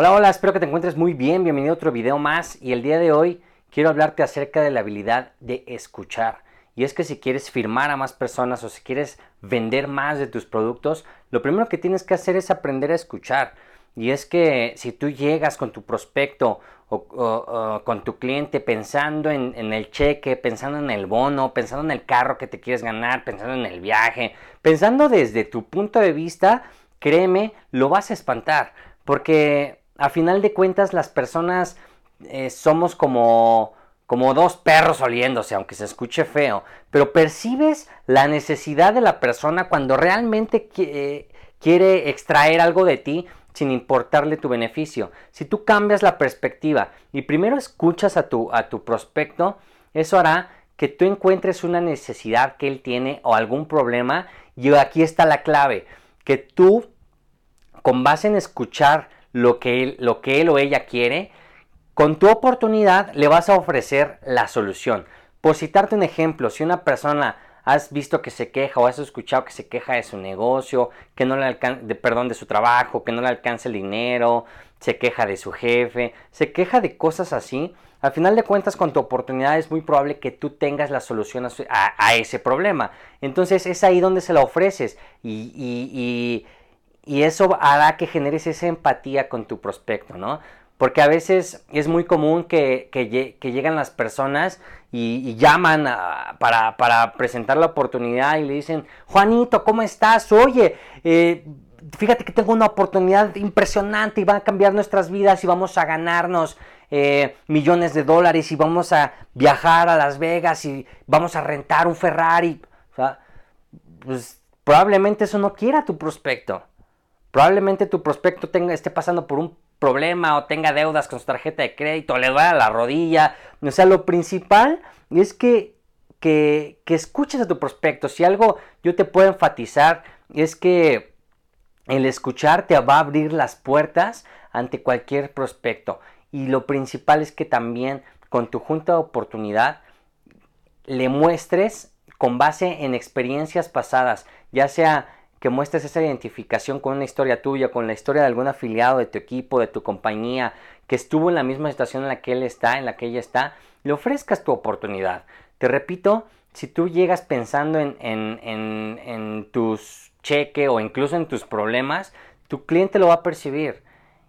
Hola, hola, espero que te encuentres muy bien. Bienvenido a otro video más. Y el día de hoy quiero hablarte acerca de la habilidad de escuchar. Y es que si quieres firmar a más personas o si quieres vender más de tus productos, lo primero que tienes que hacer es aprender a escuchar. Y es que si tú llegas con tu prospecto o, con tu cliente pensando en, en, el cheque, pensando en el bono, pensando en el carro que te quieres ganar, pensando en el viaje, pensando desde tu punto de vista, créeme, lo vas a espantar. Porque a final de cuentas las personas eh, somos como, como dos perros oliéndose, aunque se escuche feo, pero percibes la necesidad de la persona cuando realmente eh, quiere extraer algo de ti sin importarle tu beneficio. Si tú cambias la perspectiva y primero escuchas a tu, a tu prospecto, eso hará que tú encuentres una necesidad que él tiene o algún problema y aquí está la clave, que tú con base en escuchar lo que él, lo que él o ella quiere, con tu oportunidad le vas a ofrecer la solución. Por citarte un ejemplo, si una persona has visto que se queja o has escuchado que se queja de su negocio, que no le alcanza, de, perdón, de su trabajo, que no le alcanza el dinero, se queja de su jefe, se queja de cosas así, al final de cuentas con tu oportunidad es muy probable que tú tengas la solución a, ese problema. Entonces es ahí donde se la ofreces y y eso hará que generes esa empatía con tu prospecto, ¿no? Porque a veces es muy común que, que, llegan las personas y, llaman para, presentar la oportunidad y le dicen, Juanito, ¿cómo estás? Oye, eh, fíjate que tengo una oportunidad impresionante y va a cambiar nuestras vidas y vamos a ganarnos eh, millones de dólares y vamos a viajar a Las Vegas y vamos a rentar un Ferrari. O sea, pues probablemente eso no quiera tu prospecto. Probablemente tu prospecto tenga, esté pasando por un problema o tenga deudas con su tarjeta de crédito, le duele la rodilla. O sea, lo principal es que, que, que escuches a tu prospecto. Si algo yo te puedo enfatizar es que el escuchar te va a abrir las puertas ante cualquier prospecto. Y lo principal es que también con tu junta de oportunidad le muestres con base en experiencias pasadas, ya sea que muestres esa identificación con una historia tuya, con la historia de algún afiliado de tu equipo, de tu compañía, que estuvo en la misma situación en la que él está, en la que ella está, le ofrezcas tu oportunidad. Te repito, si tú llegas pensando en, en, en, en tus cheques o incluso en tus problemas, tu cliente lo va a percibir.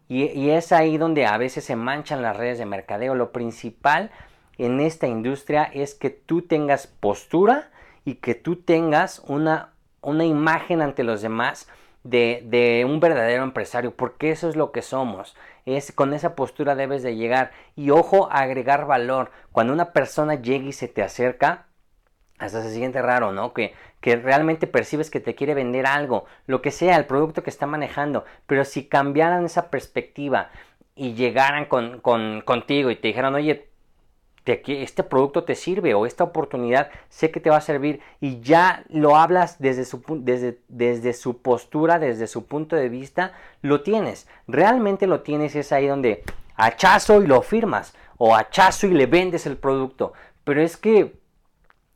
Y, y es ahí donde a veces se manchan las redes de mercadeo. Lo principal en esta industria es que tú tengas postura y que tú tengas una una imagen ante los demás de, un verdadero empresario, porque eso es lo que somos. Es, con esa postura debes de llegar. Y ojo, agregar valor. Cuando una persona llega y se te acerca, hasta se siente raro, ¿no? Que, que realmente percibes que te quiere vender algo, lo que sea, el producto que está manejando. Pero si cambiaran esa perspectiva y llegaran con, con, contigo y te dijeran, oye, que este producto te sirve o esta oportunidad sé que te va a servir y ya lo hablas desde su, desde, desde su postura, desde su punto de vista, lo tienes. Realmente lo tienes es ahí donde hachazo y lo firmas o hachazo y le vendes el producto. Pero es que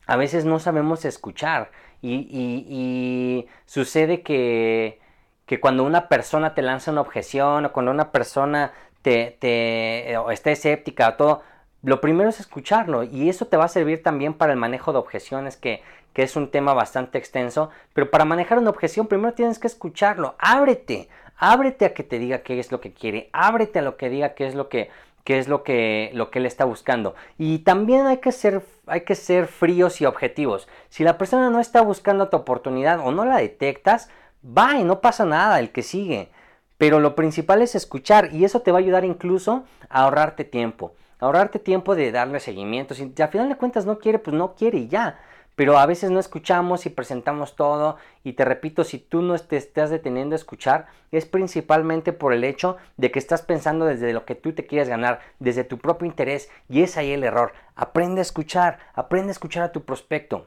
a veces no sabemos escuchar y, y, sucede que, que cuando una persona te lanza una objeción o cuando una persona te, te está escéptica o todo, lo primero es escucharlo y eso te va a servir también para el manejo de objeciones que, que es un tema bastante extenso, pero para manejar una objeción primero tienes que escucharlo, ábrete, ábrete a que te diga qué es lo que quiere, ábrete a lo que diga qué es lo que qué es lo que, lo que él está buscando. Y también hay que, ser, hay que ser fríos y objetivos. Si la persona no está buscando tu oportunidad o no la detectas, va y no pasa nada, el que sigue. Pero lo principal es escuchar y eso te va a ayudar incluso a ahorrarte tiempo ahorrarte tiempo de darle seguimiento. Si al final de cuentas no quiere, pues no quiere y ya. Pero a veces no escuchamos y presentamos todo. Y te repito, si tú no te estás deteniendo a escuchar, es principalmente por el hecho de que estás pensando desde lo que tú te quieres ganar, desde tu propio interés. Y es ahí el error. Aprende a escuchar, aprende a escuchar a tu prospecto.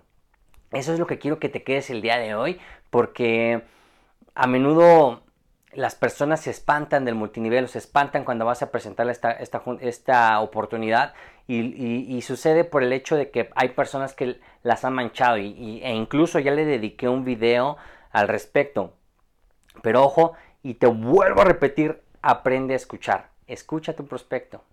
Eso es lo que quiero que te quedes el día de hoy, porque a menudo las personas se espantan del multinivel, se espantan cuando vas a presentar esta, esta, esta oportunidad y, sucede por el hecho de que hay personas que las han manchado y, e incluso ya le dediqué un video al respecto. Pero ojo, y te vuelvo a repetir, aprende a escuchar. Escucha tu prospecto.